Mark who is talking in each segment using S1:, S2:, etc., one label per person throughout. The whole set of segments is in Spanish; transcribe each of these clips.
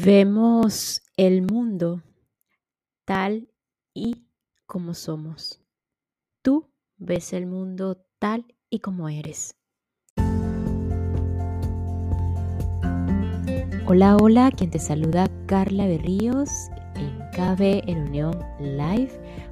S1: Vemos el mundo tal y como somos. Tú ves el mundo tal y como eres. Hola, hola, quien te saluda Carla Berríos en KB en Unión Live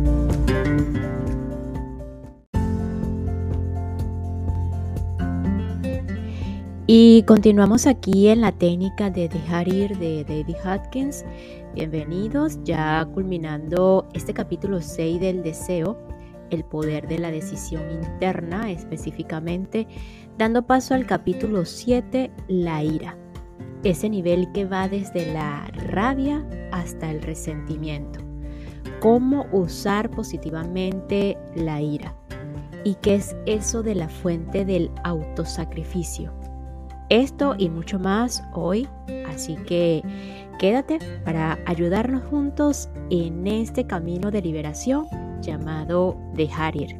S1: Y continuamos aquí en la técnica de dejar ir de David Hopkins. Bienvenidos, ya culminando este capítulo 6 del deseo, el poder de la decisión interna específicamente, dando paso al capítulo 7, la ira. Ese nivel que va desde la rabia hasta el resentimiento. Cómo usar positivamente la ira. ¿Y qué es eso de la fuente del autosacrificio? Esto y mucho más hoy, así que quédate para ayudarnos juntos en este camino de liberación llamado dejar ir.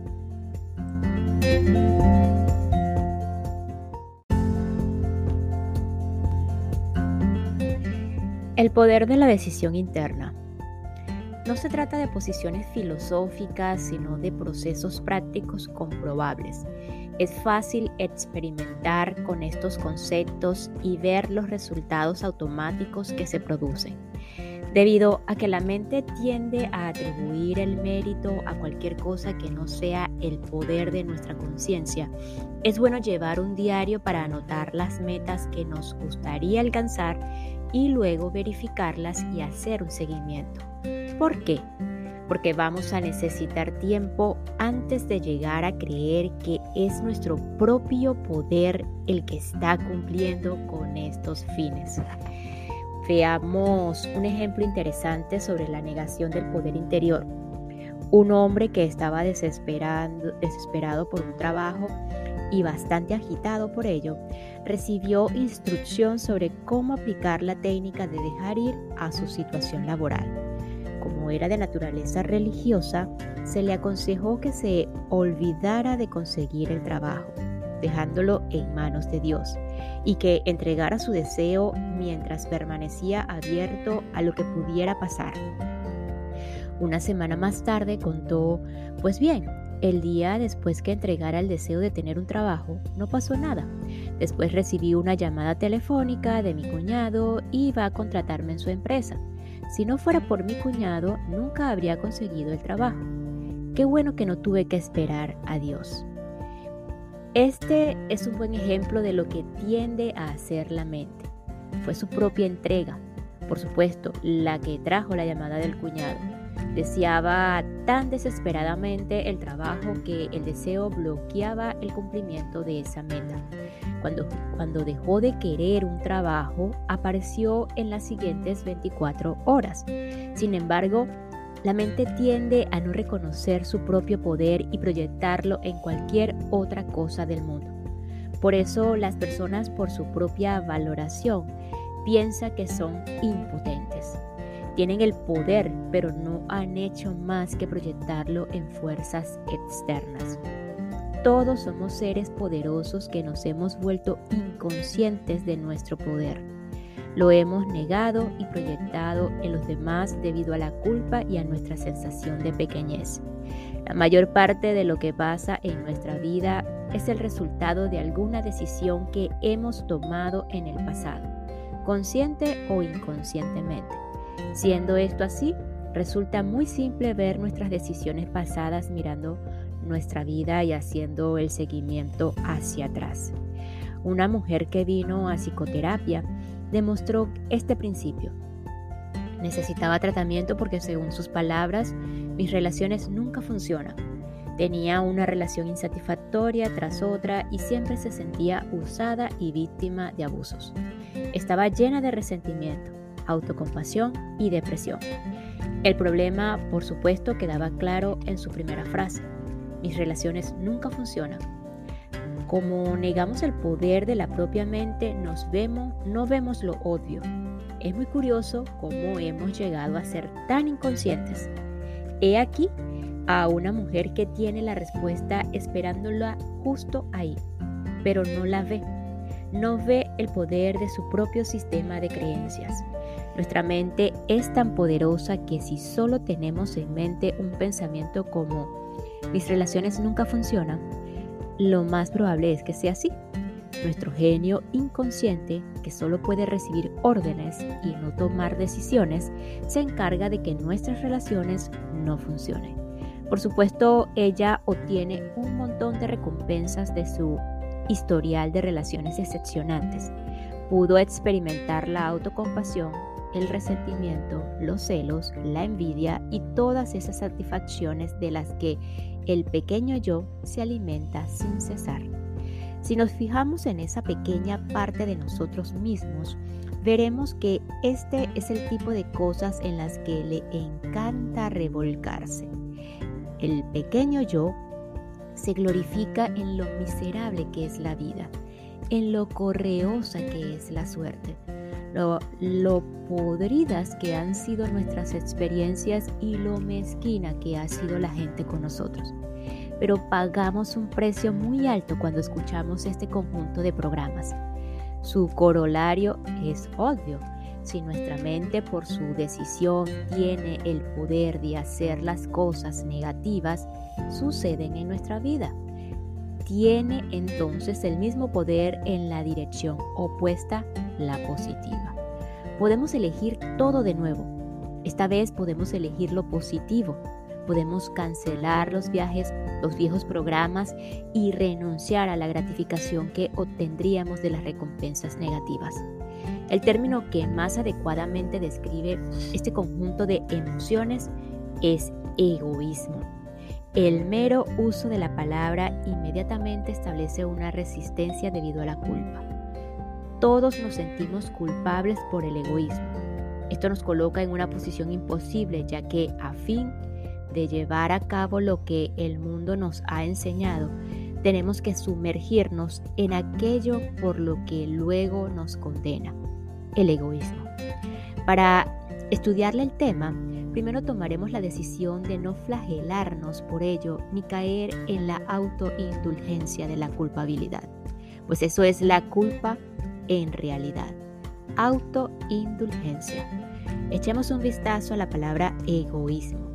S1: El poder de la decisión interna. No se trata de posiciones filosóficas, sino de procesos prácticos comprobables es fácil experimentar con estos conceptos y ver los resultados automáticos que se producen. Debido a que la mente tiende a atribuir el mérito a cualquier cosa que no sea el poder de nuestra conciencia, es bueno llevar un diario para anotar las metas que nos gustaría alcanzar y luego verificarlas y hacer un seguimiento. ¿Por qué? Porque vamos a necesitar tiempo antes de llegar a creer que es nuestro propio poder el que está cumpliendo con estos fines. Veamos un ejemplo interesante sobre la negación del poder interior. Un hombre que estaba desesperado por un trabajo y bastante agitado por ello, recibió instrucción sobre cómo aplicar la técnica de dejar ir a su situación laboral como era de naturaleza religiosa, se le aconsejó que se olvidara de conseguir el trabajo, dejándolo en manos de Dios, y que entregara su deseo mientras permanecía abierto a lo que pudiera pasar. Una semana más tarde contó, pues bien, el día después que entregara el deseo de tener un trabajo, no pasó nada. Después recibí una llamada telefónica de mi cuñado y va a contratarme en su empresa. Si no fuera por mi cuñado, nunca habría conseguido el trabajo. Qué bueno que no tuve que esperar a Dios. Este es un buen ejemplo de lo que tiende a hacer la mente. Fue su propia entrega, por supuesto, la que trajo la llamada del cuñado. Deseaba tan desesperadamente el trabajo que el deseo bloqueaba el cumplimiento de esa meta. Cuando, cuando dejó de querer un trabajo, apareció en las siguientes 24 horas. Sin embargo, la mente tiende a no reconocer su propio poder y proyectarlo en cualquier otra cosa del mundo. Por eso las personas por su propia valoración piensan que son impotentes. Tienen el poder, pero no han hecho más que proyectarlo en fuerzas externas. Todos somos seres poderosos que nos hemos vuelto inconscientes de nuestro poder. Lo hemos negado y proyectado en los demás debido a la culpa y a nuestra sensación de pequeñez. La mayor parte de lo que pasa en nuestra vida es el resultado de alguna decisión que hemos tomado en el pasado, consciente o inconscientemente. Siendo esto así, resulta muy simple ver nuestras decisiones pasadas mirando nuestra vida y haciendo el seguimiento hacia atrás. Una mujer que vino a psicoterapia demostró este principio. Necesitaba tratamiento porque según sus palabras, mis relaciones nunca funcionan. Tenía una relación insatisfactoria tras otra y siempre se sentía usada y víctima de abusos. Estaba llena de resentimiento autocompasión y depresión. El problema, por supuesto, quedaba claro en su primera frase. Mis relaciones nunca funcionan. Como negamos el poder de la propia mente, nos vemos, no vemos lo obvio. Es muy curioso cómo hemos llegado a ser tan inconscientes. He aquí a una mujer que tiene la respuesta esperándola justo ahí, pero no la ve. No ve el poder de su propio sistema de creencias. Nuestra mente es tan poderosa que si solo tenemos en mente un pensamiento como mis relaciones nunca funcionan, lo más probable es que sea así. Nuestro genio inconsciente, que solo puede recibir órdenes y no tomar decisiones, se encarga de que nuestras relaciones no funcionen. Por supuesto, ella obtiene un montón de recompensas de su historial de relaciones excepcionantes. Pudo experimentar la autocompasión, el resentimiento, los celos, la envidia y todas esas satisfacciones de las que el pequeño yo se alimenta sin cesar. Si nos fijamos en esa pequeña parte de nosotros mismos, veremos que este es el tipo de cosas en las que le encanta revolcarse. El pequeño yo se glorifica en lo miserable que es la vida, en lo correosa que es la suerte, lo, lo, podridas que han sido nuestras experiencias y lo mezquina que ha sido la gente con nosotros. Pero pagamos un precio muy alto cuando escuchamos este conjunto de programas. Su corolario es obvio. Si nuestra mente por su decisión tiene el poder de hacer las cosas negativas, suceden en nuestra vida. Tiene entonces el mismo poder en la dirección opuesta, la positiva. Podemos elegir todo de nuevo. Esta vez podemos elegir lo positivo. Podemos cancelar los viajes, los viejos programas y renunciar a la gratificación que obtendríamos de las recompensas negativas. El término que más adecuadamente describe este conjunto de emociones es egoísmo. El mero uso de la palabra inmediatamente establece una resistencia debido a la culpa. Todos nos sentimos culpables por el egoísmo. Esto nos coloca en una posición imposible ya que a fin de llevar a cabo lo que el mundo nos ha enseñado, tenemos que sumergirnos en aquello por lo que luego nos condena, el egoísmo. Para estudiarle el tema, primero tomaremos la decisión de no flagelarnos por ello ni caer en la autoindulgencia de la culpabilidad, pues eso es la culpa en realidad. Autoindulgencia. Echemos un vistazo a la palabra egoísmo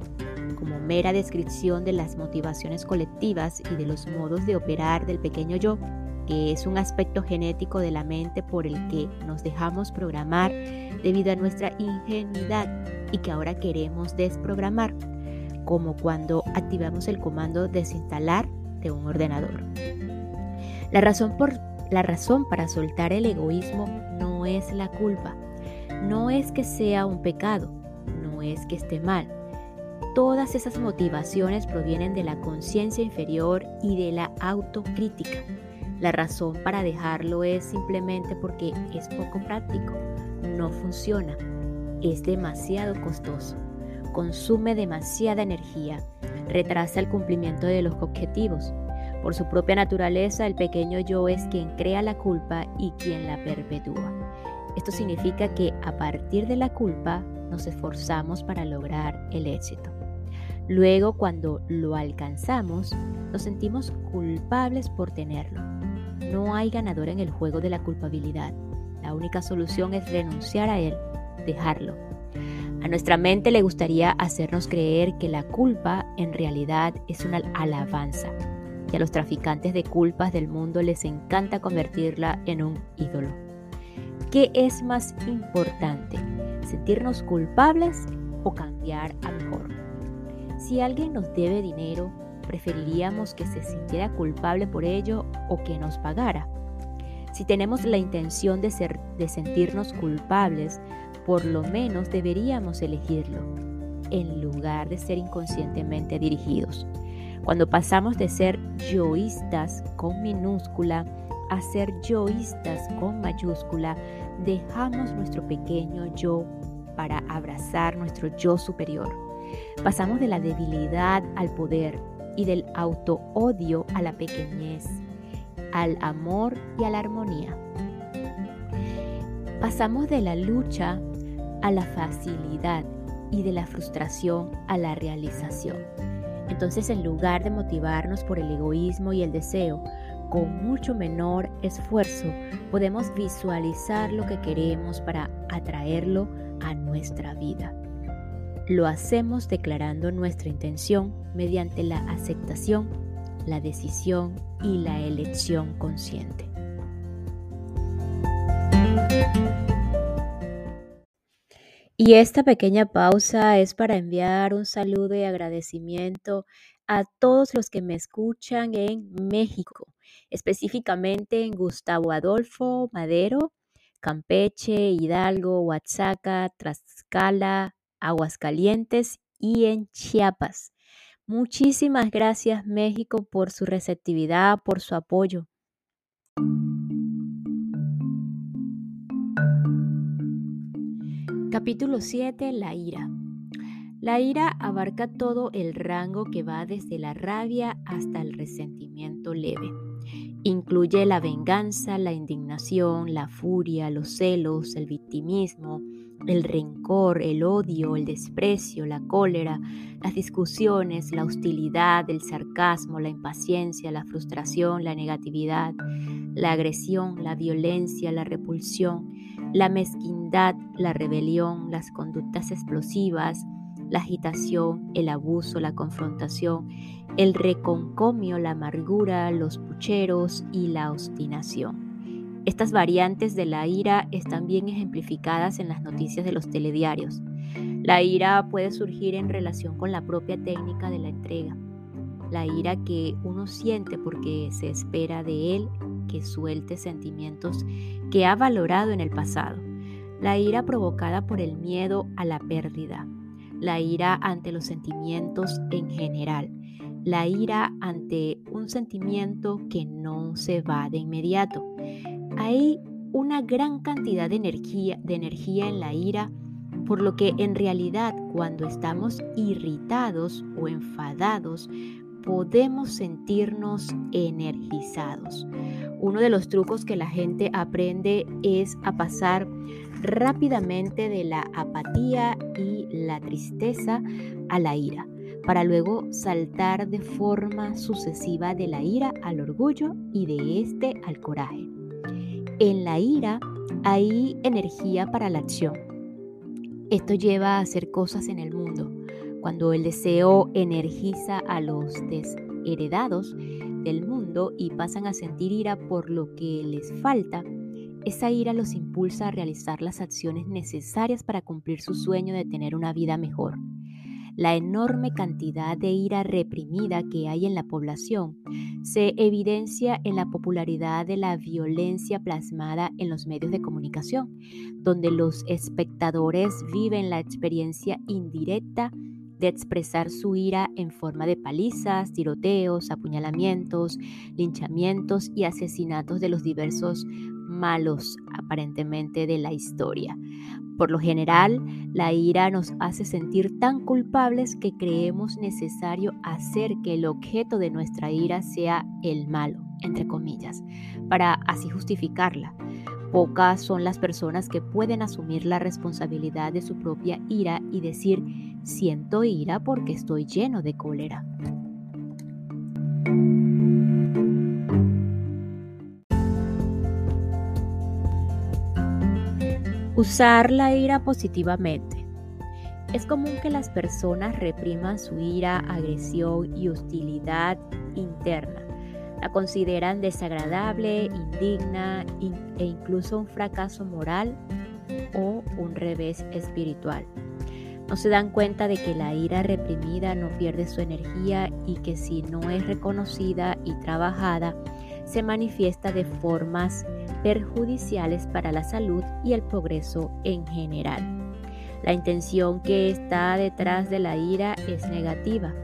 S1: como mera descripción de las motivaciones colectivas y de los modos de operar del pequeño yo que es un aspecto genético de la mente por el que nos dejamos programar debido a nuestra ingenuidad y que ahora queremos desprogramar, como cuando activamos el comando desinstalar de un ordenador. La razón, por, la razón para soltar el egoísmo no es la culpa, no es que sea un pecado, no es que esté mal. Todas esas motivaciones provienen de la conciencia inferior y de la autocrítica. La razón para dejarlo es simplemente porque es poco práctico, no funciona, es demasiado costoso, consume demasiada energía, retrasa el cumplimiento de los objetivos. Por su propia naturaleza, el pequeño yo es quien crea la culpa y quien la perpetúa. Esto significa que a partir de la culpa nos esforzamos para lograr el éxito. Luego, cuando lo alcanzamos, nos sentimos culpables por tenerlo. No hay ganador en el juego de la culpabilidad. La única solución es renunciar a él, dejarlo. A nuestra mente le gustaría hacernos creer que la culpa en realidad es una alabanza. Y a los traficantes de culpas del mundo les encanta convertirla en un ídolo. ¿Qué es más importante? ¿Sentirnos culpables o cambiar a mejor? Si alguien nos debe dinero, preferiríamos que se sintiera culpable por ello o que nos pagara. Si tenemos la intención de, ser, de sentirnos culpables, por lo menos deberíamos elegirlo, en lugar de ser inconscientemente dirigidos. Cuando pasamos de ser yoístas con minúscula a ser yoístas con mayúscula, dejamos nuestro pequeño yo para abrazar nuestro yo superior. Pasamos de la debilidad al poder y del auto-odio a la pequeñez. al amor y a la armonía. Pasamos de la lucha a la facilidad y de la frustración a la realización. Entonces, en lugar de motivarnos por el egoísmo y el deseo, con mucho menor esfuerzo podemos visualizar lo que queremos para atraerlo a nuestra vida. Lo hacemos declarando nuestra intención mediante la aceptación, la decisión y la elección consciente. Y esta pequeña pausa es para enviar un saludo y agradecimiento a todos los que me escuchan en México, específicamente en Gustavo Adolfo Madero, Campeche, Hidalgo, Oaxaca, Tlaxcala, Aguascalientes y en Chiapas. Muchísimas gracias México por su receptividad, por su apoyo. Capítulo 7. La ira. La ira abarca todo el rango que va desde la rabia hasta el resentimiento leve. Incluye la venganza, la indignación, la furia, los celos, el victimismo, el rencor, el odio, el desprecio, la cólera, las discusiones, la hostilidad, el sarcasmo, la impaciencia, la frustración, la negatividad, la agresión, la violencia, la repulsión, la mezquindad, la rebelión, las conductas explosivas, la agitación, el abuso, la confrontación, el reconcomio, la amargura, los pucheros y la obstinación. Estas variantes de la ira están bien ejemplificadas en las noticias de los telediarios. La ira puede surgir en relación con la propia técnica de la entrega. La ira que uno siente porque se espera de él que suelte sentimientos que ha valorado en el pasado. La ira provocada por el miedo a la pérdida. La ira ante los sentimientos en general. La ira ante un sentimiento que no se va de inmediato. Hay una gran cantidad de energía, de energía en la ira, por lo que en realidad cuando estamos irritados o enfadados podemos sentirnos energizados. Uno de los trucos que la gente aprende es a pasar rápidamente de la apatía y la tristeza a la ira, para luego saltar de forma sucesiva de la ira al orgullo y de este al coraje. En la ira hay energía para la acción. Esto lleva a hacer cosas en el mundo. Cuando el deseo energiza a los desheredados del mundo y pasan a sentir ira por lo que les falta, esa ira los impulsa a realizar las acciones necesarias para cumplir su sueño de tener una vida mejor. La enorme cantidad de ira reprimida que hay en la población se evidencia en la popularidad de la violencia plasmada en los medios de comunicación, donde los espectadores viven la experiencia indirecta de expresar su ira en forma de palizas, tiroteos, apuñalamientos, linchamientos y asesinatos de los diversos malos aparentemente de la historia. Por lo general, la ira nos hace sentir tan culpables que creemos necesario hacer que el objeto de nuestra ira sea el malo, entre comillas, para así justificarla. Pocas son las personas que pueden asumir la responsabilidad de su propia ira y decir, siento ira porque estoy lleno de cólera. Usar la ira positivamente. Es común que las personas repriman su ira, agresión y hostilidad interna la consideran desagradable, indigna e incluso un fracaso moral o un revés espiritual. No se dan cuenta de que la ira reprimida no pierde su energía y que si no es reconocida y trabajada, se manifiesta de formas perjudiciales para la salud y el progreso en general. La intención que está detrás de la ira es negativa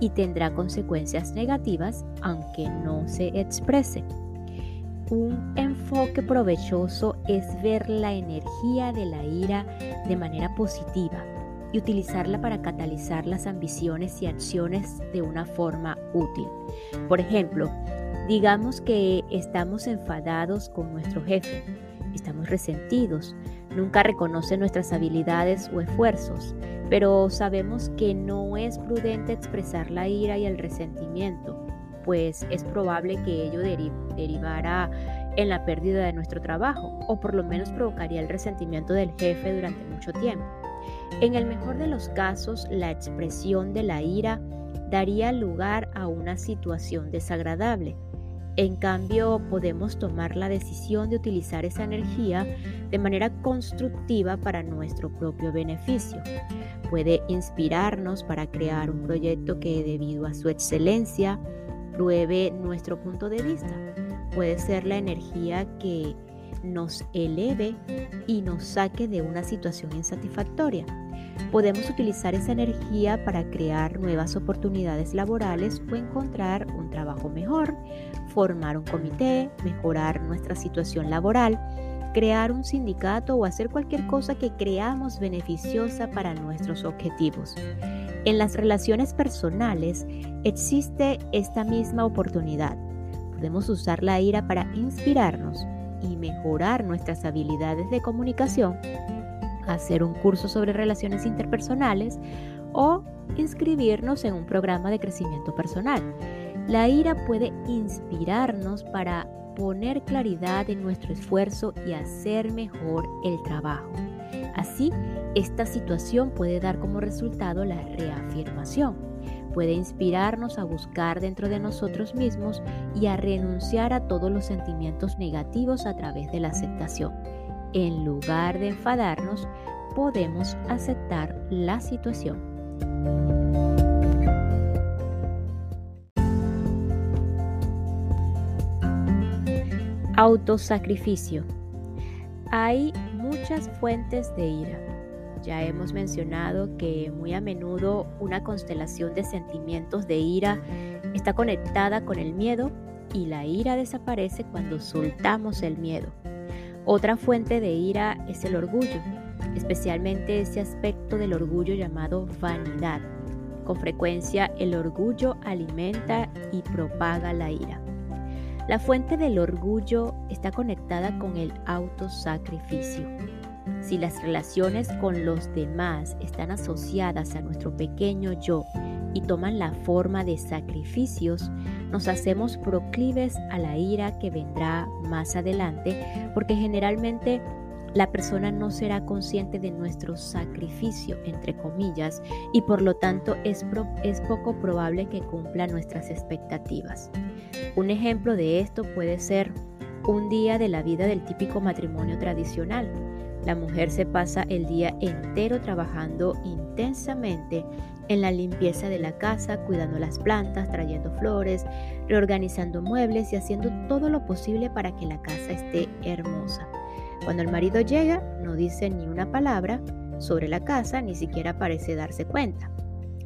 S1: y tendrá consecuencias negativas aunque no se exprese. Un enfoque provechoso es ver la energía de la ira de manera positiva y utilizarla para catalizar las ambiciones y acciones de una forma útil. Por ejemplo, Digamos que estamos enfadados con nuestro jefe, estamos resentidos, nunca reconoce nuestras habilidades o esfuerzos, pero sabemos que no es prudente expresar la ira y el resentimiento, pues es probable que ello derivara en la pérdida de nuestro trabajo o por lo menos provocaría el resentimiento del jefe durante mucho tiempo. En el mejor de los casos, la expresión de la ira daría lugar a una situación desagradable. En cambio, podemos tomar la decisión de utilizar esa energía de manera constructiva para nuestro propio beneficio. Puede inspirarnos para crear un proyecto que debido a su excelencia pruebe nuestro punto de vista. Puede ser la energía que nos eleve y nos saque de una situación insatisfactoria. Podemos utilizar esa energía para crear nuevas oportunidades laborales o encontrar un trabajo mejor, formar un comité, mejorar nuestra situación laboral, crear un sindicato o hacer cualquier cosa que creamos beneficiosa para nuestros objetivos. En las relaciones personales existe esta misma oportunidad. Podemos usar la ira para inspirarnos y mejorar nuestras habilidades de comunicación, hacer un curso sobre relaciones interpersonales o inscribirnos en un programa de crecimiento personal. La ira puede inspirarnos para poner claridad en nuestro esfuerzo y hacer mejor el trabajo. Así, esta situación puede dar como resultado la reafirmación. Puede inspirarnos a buscar dentro de nosotros mismos y a renunciar a todos los sentimientos negativos a través de la aceptación. En lugar de enfadarnos, podemos aceptar la situación. Autosacrificio. Hay muchas fuentes de ira. Ya hemos mencionado que muy a menudo una constelación de sentimientos de ira está conectada con el miedo y la ira desaparece cuando soltamos el miedo. Otra fuente de ira es el orgullo, especialmente ese aspecto del orgullo llamado vanidad. Con frecuencia el orgullo alimenta y propaga la ira. La fuente del orgullo está conectada con el autosacrificio. Si las relaciones con los demás están asociadas a nuestro pequeño yo y toman la forma de sacrificios, nos hacemos proclives a la ira que vendrá más adelante porque generalmente la persona no será consciente de nuestro sacrificio, entre comillas, y por lo tanto es, es poco probable que cumpla nuestras expectativas. Un ejemplo de esto puede ser un día de la vida del típico matrimonio tradicional. La mujer se pasa el día entero trabajando intensamente en la limpieza de la casa, cuidando las plantas, trayendo flores, reorganizando muebles y haciendo todo lo posible para que la casa esté hermosa. Cuando el marido llega, no dice ni una palabra sobre la casa, ni siquiera parece darse cuenta.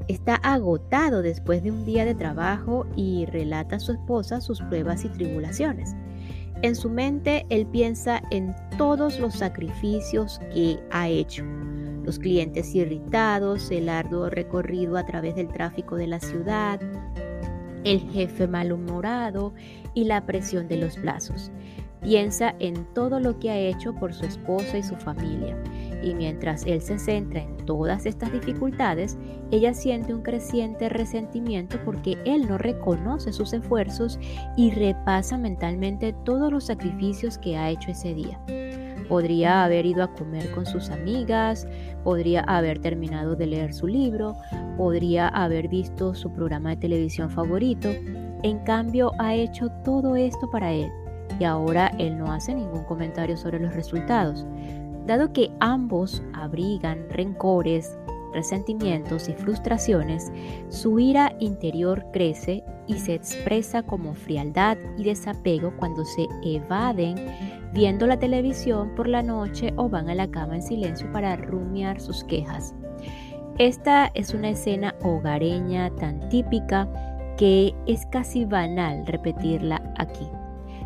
S1: Está agotado después de un día de trabajo y relata a su esposa sus pruebas y tribulaciones. En su mente, él piensa en todos los sacrificios que ha hecho, los clientes irritados, el arduo recorrido a través del tráfico de la ciudad, el jefe malhumorado y la presión de los plazos. Piensa en todo lo que ha hecho por su esposa y su familia. Y mientras él se centra en todas estas dificultades, ella siente un creciente resentimiento porque él no reconoce sus esfuerzos y repasa mentalmente todos los sacrificios que ha hecho ese día. Podría haber ido a comer con sus amigas, podría haber terminado de leer su libro, podría haber visto su programa de televisión favorito. En cambio, ha hecho todo esto para él y ahora él no hace ningún comentario sobre los resultados. Dado que ambos abrigan rencores, resentimientos y frustraciones, su ira interior crece y se expresa como frialdad y desapego cuando se evaden viendo la televisión por la noche o van a la cama en silencio para rumiar sus quejas. Esta es una escena hogareña tan típica que es casi banal repetirla aquí.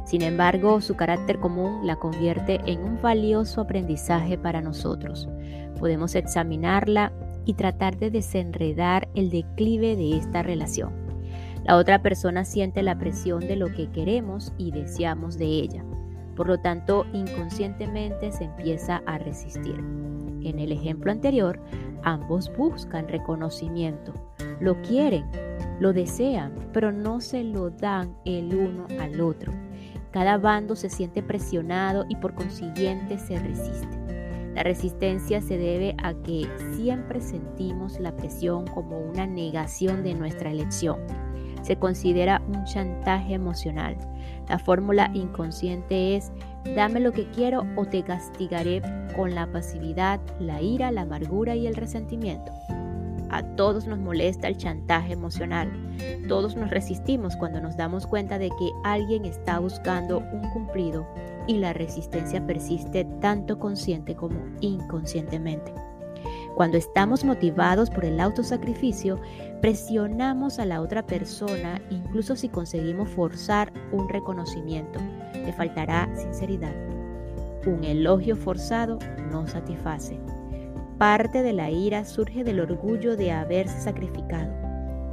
S1: Sin embargo, su carácter común la convierte en un valioso aprendizaje para nosotros. Podemos examinarla y tratar de desenredar el declive de esta relación. La otra persona siente la presión de lo que queremos y deseamos de ella. Por lo tanto, inconscientemente se empieza a resistir. En el ejemplo anterior, ambos buscan reconocimiento, lo quieren, lo desean, pero no se lo dan el uno al otro. Cada bando se siente presionado y por consiguiente se resiste. La resistencia se debe a que siempre sentimos la presión como una negación de nuestra elección. Se considera un chantaje emocional. La fórmula inconsciente es dame lo que quiero o te castigaré con la pasividad, la ira, la amargura y el resentimiento. A todos nos molesta el chantaje emocional. Todos nos resistimos cuando nos damos cuenta de que alguien está buscando un cumplido y la resistencia persiste tanto consciente como inconscientemente. Cuando estamos motivados por el autosacrificio, presionamos a la otra persona incluso si conseguimos forzar un reconocimiento. Le faltará sinceridad. Un elogio forzado no satisface. Parte de la ira surge del orgullo de haberse sacrificado.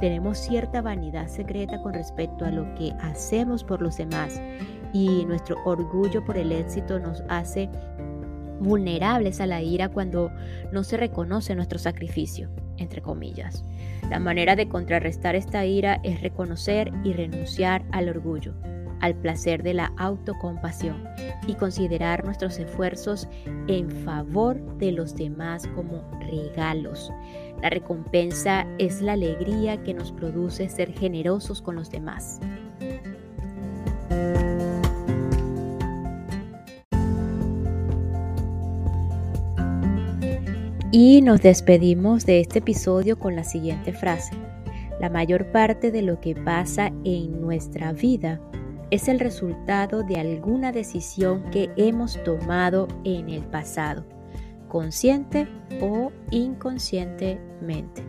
S1: Tenemos cierta vanidad secreta con respecto a lo que hacemos por los demás y nuestro orgullo por el éxito nos hace vulnerables a la ira cuando no se reconoce nuestro sacrificio, entre comillas. La manera de contrarrestar esta ira es reconocer y renunciar al orgullo al placer de la autocompasión y considerar nuestros esfuerzos en favor de los demás como regalos. La recompensa es la alegría que nos produce ser generosos con los demás. Y nos despedimos de este episodio con la siguiente frase. La mayor parte de lo que pasa en nuestra vida es el resultado de alguna decisión que hemos tomado en el pasado, consciente o inconscientemente.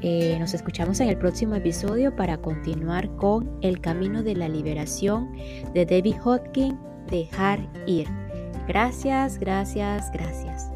S1: Eh, nos escuchamos en el próximo episodio para continuar con El Camino de la Liberación de David Hodgkin, Dejar Ir. Gracias, gracias, gracias.